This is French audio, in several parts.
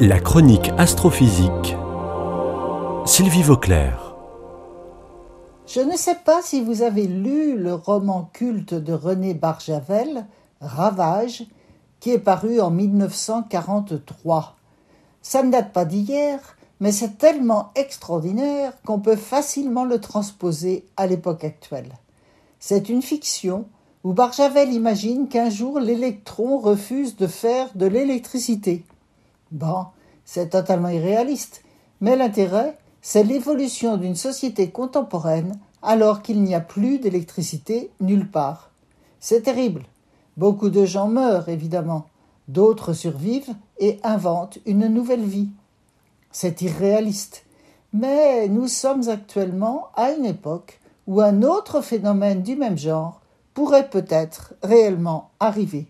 La chronique astrophysique. Sylvie Vauclair. Je ne sais pas si vous avez lu le roman culte de René Barjavel, Ravage, qui est paru en 1943. Ça ne date pas d'hier, mais c'est tellement extraordinaire qu'on peut facilement le transposer à l'époque actuelle. C'est une fiction où Barjavel imagine qu'un jour l'électron refuse de faire de l'électricité. Bon, c'est totalement irréaliste, mais l'intérêt, c'est l'évolution d'une société contemporaine alors qu'il n'y a plus d'électricité nulle part. C'est terrible. Beaucoup de gens meurent, évidemment. D'autres survivent et inventent une nouvelle vie. C'est irréaliste. Mais nous sommes actuellement à une époque où un autre phénomène du même genre pourrait peut-être réellement arriver.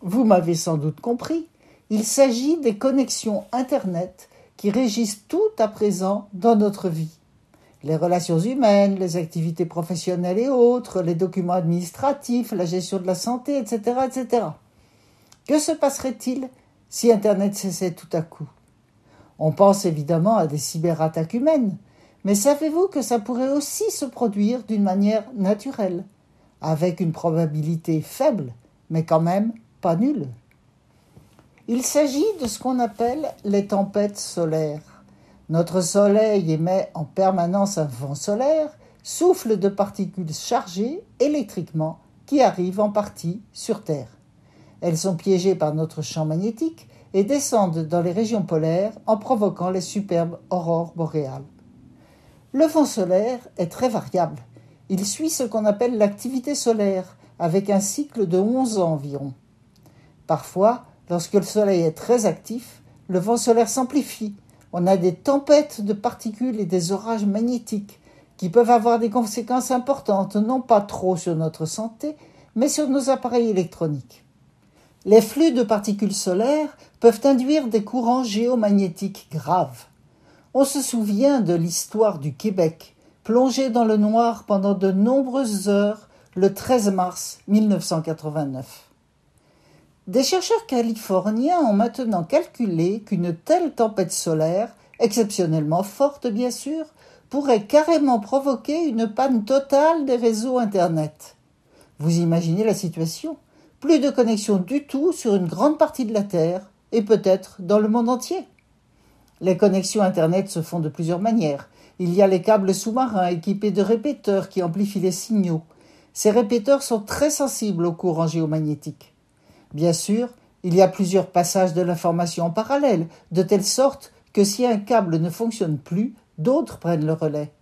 Vous m'avez sans doute compris, il s'agit des connexions Internet qui régissent tout à présent dans notre vie. Les relations humaines, les activités professionnelles et autres, les documents administratifs, la gestion de la santé, etc. etc. Que se passerait-il si Internet cessait tout à coup? On pense évidemment à des cyberattaques humaines, mais savez-vous que ça pourrait aussi se produire d'une manière naturelle, avec une probabilité faible, mais quand même pas nulle? Il s'agit de ce qu'on appelle les tempêtes solaires. Notre Soleil émet en permanence un vent solaire, souffle de particules chargées électriquement qui arrivent en partie sur Terre. Elles sont piégées par notre champ magnétique et descendent dans les régions polaires en provoquant les superbes aurores boréales. Le vent solaire est très variable. Il suit ce qu'on appelle l'activité solaire, avec un cycle de 11 ans environ. Parfois, Lorsque le Soleil est très actif, le vent solaire s'amplifie. On a des tempêtes de particules et des orages magnétiques qui peuvent avoir des conséquences importantes, non pas trop sur notre santé, mais sur nos appareils électroniques. Les flux de particules solaires peuvent induire des courants géomagnétiques graves. On se souvient de l'histoire du Québec, plongé dans le noir pendant de nombreuses heures le 13 mars 1989. Des chercheurs californiens ont maintenant calculé qu'une telle tempête solaire, exceptionnellement forte bien sûr, pourrait carrément provoquer une panne totale des réseaux Internet. Vous imaginez la situation Plus de connexion du tout sur une grande partie de la Terre, et peut-être dans le monde entier. Les connexions Internet se font de plusieurs manières. Il y a les câbles sous-marins équipés de répéteurs qui amplifient les signaux. Ces répéteurs sont très sensibles aux courants géomagnétiques. Bien sûr, il y a plusieurs passages de l'information en parallèle, de telle sorte que si un câble ne fonctionne plus, d'autres prennent le relais.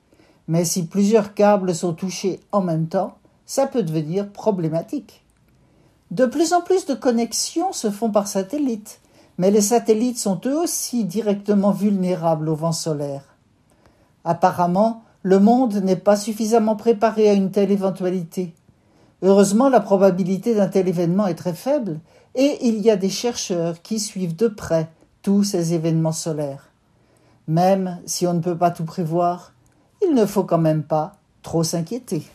Mais si plusieurs câbles sont touchés en même temps, ça peut devenir problématique. De plus en plus de connexions se font par satellite, mais les satellites sont eux aussi directement vulnérables au vent solaire. Apparemment, le monde n'est pas suffisamment préparé à une telle éventualité. Heureusement, la probabilité d'un tel événement est très faible, et il y a des chercheurs qui suivent de près tous ces événements solaires. Même si on ne peut pas tout prévoir, il ne faut quand même pas trop s'inquiéter.